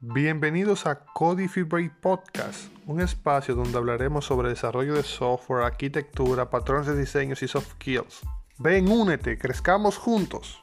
Bienvenidos a Codify Podcast, un espacio donde hablaremos sobre desarrollo de software, arquitectura, patrones de diseños y soft skills. Ven, únete, crezcamos juntos.